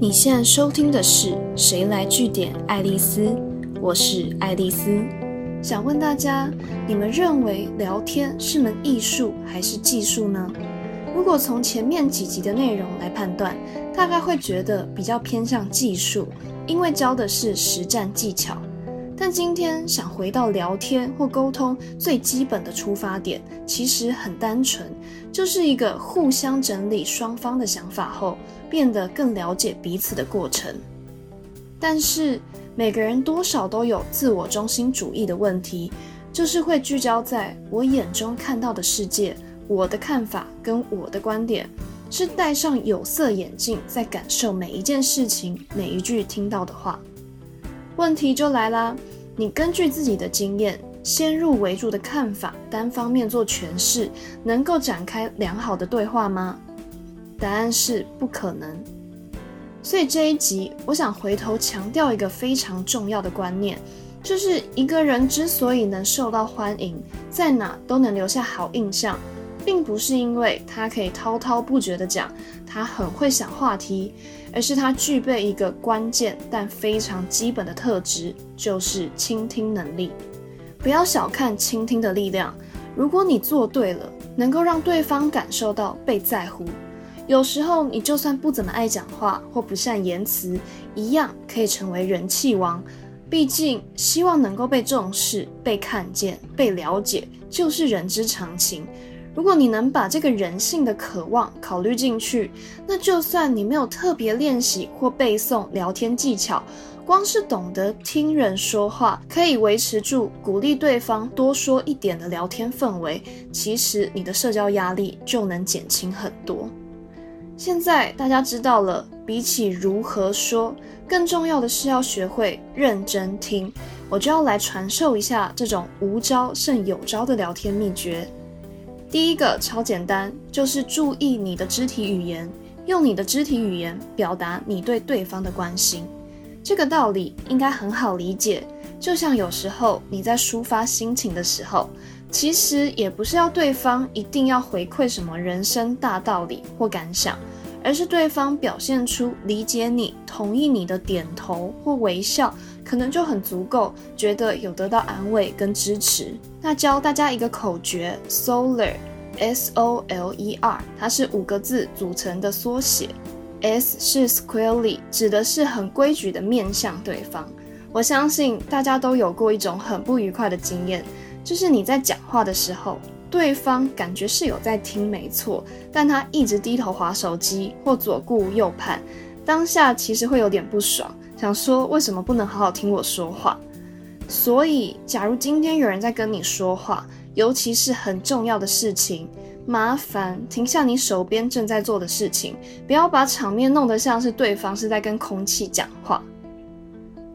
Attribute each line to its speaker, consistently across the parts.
Speaker 1: 你现在收听的是《谁来据点爱丽丝》，我是爱丽丝。想问大家，你们认为聊天是门艺术还是技术呢？如果从前面几集的内容来判断，大概会觉得比较偏向技术，因为教的是实战技巧。但今天想回到聊天或沟通最基本的出发点，其实很单纯，就是一个互相整理双方的想法后，变得更了解彼此的过程。但是每个人多少都有自我中心主义的问题，就是会聚焦在我眼中看到的世界，我的看法跟我的观点，是戴上有色眼镜在感受每一件事情，每一句听到的话。问题就来啦，你根据自己的经验，先入为主的看法，单方面做诠释，能够展开良好的对话吗？答案是不可能。所以这一集，我想回头强调一个非常重要的观念，就是一个人之所以能受到欢迎，在哪都能留下好印象。并不是因为他可以滔滔不绝地讲，他很会想话题，而是他具备一个关键但非常基本的特质，就是倾听能力。不要小看倾听的力量，如果你做对了，能够让对方感受到被在乎。有时候你就算不怎么爱讲话或不善言辞，一样可以成为人气王。毕竟，希望能够被重视、被看见、被了解，就是人之常情。如果你能把这个人性的渴望考虑进去，那就算你没有特别练习或背诵聊天技巧，光是懂得听人说话，可以维持住鼓励对方多说一点的聊天氛围，其实你的社交压力就能减轻很多。现在大家知道了，比起如何说，更重要的是要学会认真听。我就要来传授一下这种无招胜有招的聊天秘诀。第一个超简单，就是注意你的肢体语言，用你的肢体语言表达你对对方的关心。这个道理应该很好理解，就像有时候你在抒发心情的时候，其实也不是要对方一定要回馈什么人生大道理或感想。而是对方表现出理解你、同意你的点头或微笑，可能就很足够，觉得有得到安慰跟支持。那教大家一个口诀：Solar，S O L E R，它是五个字组成的缩写。S 是 Squarely，指的是很规矩的面向对方。我相信大家都有过一种很不愉快的经验，就是你在讲话的时候。对方感觉是有在听，没错，但他一直低头划手机或左顾右盼，当下其实会有点不爽，想说为什么不能好好听我说话？所以，假如今天有人在跟你说话，尤其是很重要的事情，麻烦停下你手边正在做的事情，不要把场面弄得像是对方是在跟空气讲话。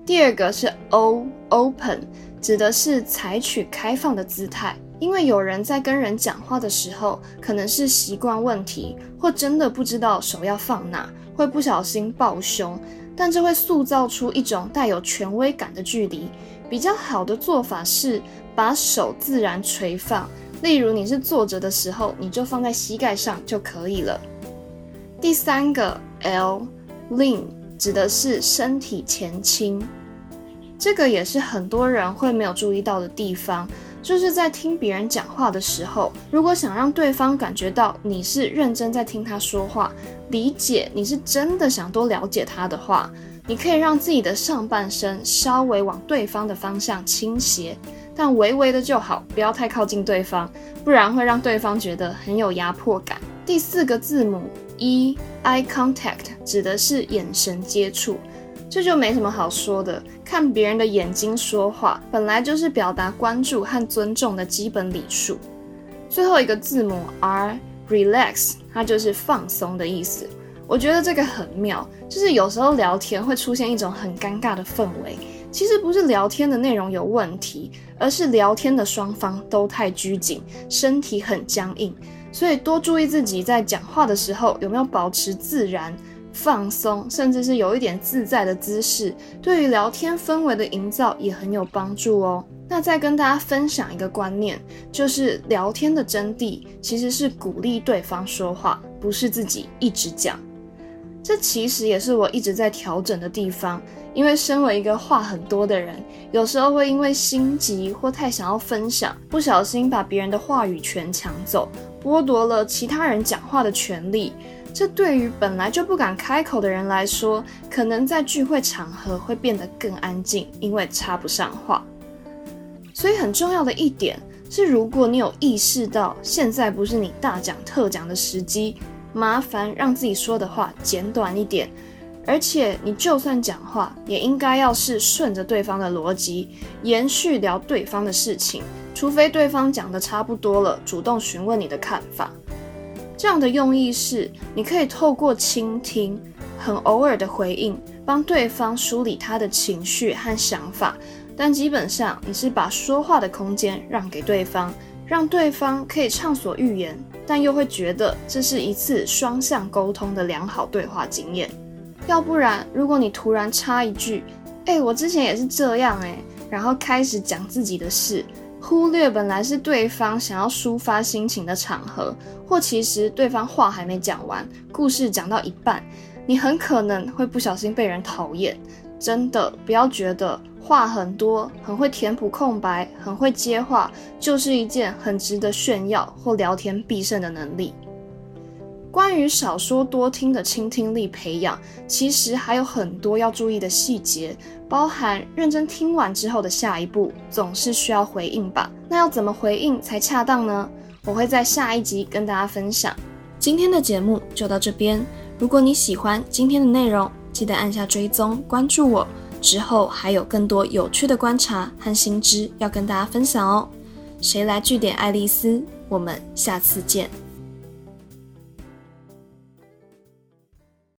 Speaker 1: 第二个是 O open，指的是采取开放的姿态。因为有人在跟人讲话的时候，可能是习惯问题，或真的不知道手要放哪，会不小心抱胸，但这会塑造出一种带有权威感的距离。比较好的做法是把手自然垂放，例如你是坐着的时候，你就放在膝盖上就可以了。第三个 L lean 指的是身体前倾，这个也是很多人会没有注意到的地方。就是在听别人讲话的时候，如果想让对方感觉到你是认真在听他说话，理解你是真的想多了解他的话，你可以让自己的上半身稍微往对方的方向倾斜，但微微的就好，不要太靠近对方，不然会让对方觉得很有压迫感。第四个字母 E，eye contact 指的是眼神接触。这就没什么好说的，看别人的眼睛说话，本来就是表达关注和尊重的基本礼数。最后一个字母 R，relax，它就是放松的意思。我觉得这个很妙，就是有时候聊天会出现一种很尴尬的氛围，其实不是聊天的内容有问题，而是聊天的双方都太拘谨，身体很僵硬。所以多注意自己在讲话的时候有没有保持自然。放松，甚至是有一点自在的姿势，对于聊天氛围的营造也很有帮助哦。那再跟大家分享一个观念，就是聊天的真谛其实是鼓励对方说话，不是自己一直讲。这其实也是我一直在调整的地方。因为身为一个话很多的人，有时候会因为心急或太想要分享，不小心把别人的话语权抢走，剥夺了其他人讲话的权利。这对于本来就不敢开口的人来说，可能在聚会场合会变得更安静，因为插不上话。所以很重要的一点是，如果你有意识到现在不是你大讲特讲的时机，麻烦让自己说的话简短一点。而且你就算讲话，也应该要是顺着对方的逻辑，延续聊对方的事情，除非对方讲的差不多了，主动询问你的看法。这样的用意是，你可以透过倾听，很偶尔的回应，帮对方梳理他的情绪和想法。但基本上，你是把说话的空间让给对方，让对方可以畅所欲言，但又会觉得这是一次双向沟通的良好对话经验。要不然，如果你突然插一句“哎，我之前也是这样哎”，然后开始讲自己的事。忽略本来是对方想要抒发心情的场合，或其实对方话还没讲完，故事讲到一半，你很可能会不小心被人讨厌。真的不要觉得话很多、很会填补空白、很会接话，就是一件很值得炫耀或聊天必胜的能力。关于少说多听的倾听力培养，其实还有很多要注意的细节，包含认真听完之后的下一步，总是需要回应吧？那要怎么回应才恰当呢？我会在下一集跟大家分享。今天的节目就到这边，如果你喜欢今天的内容，记得按下追踪关注我，之后还有更多有趣的观察和新知要跟大家分享哦。谁来据点爱丽丝？我们下次见。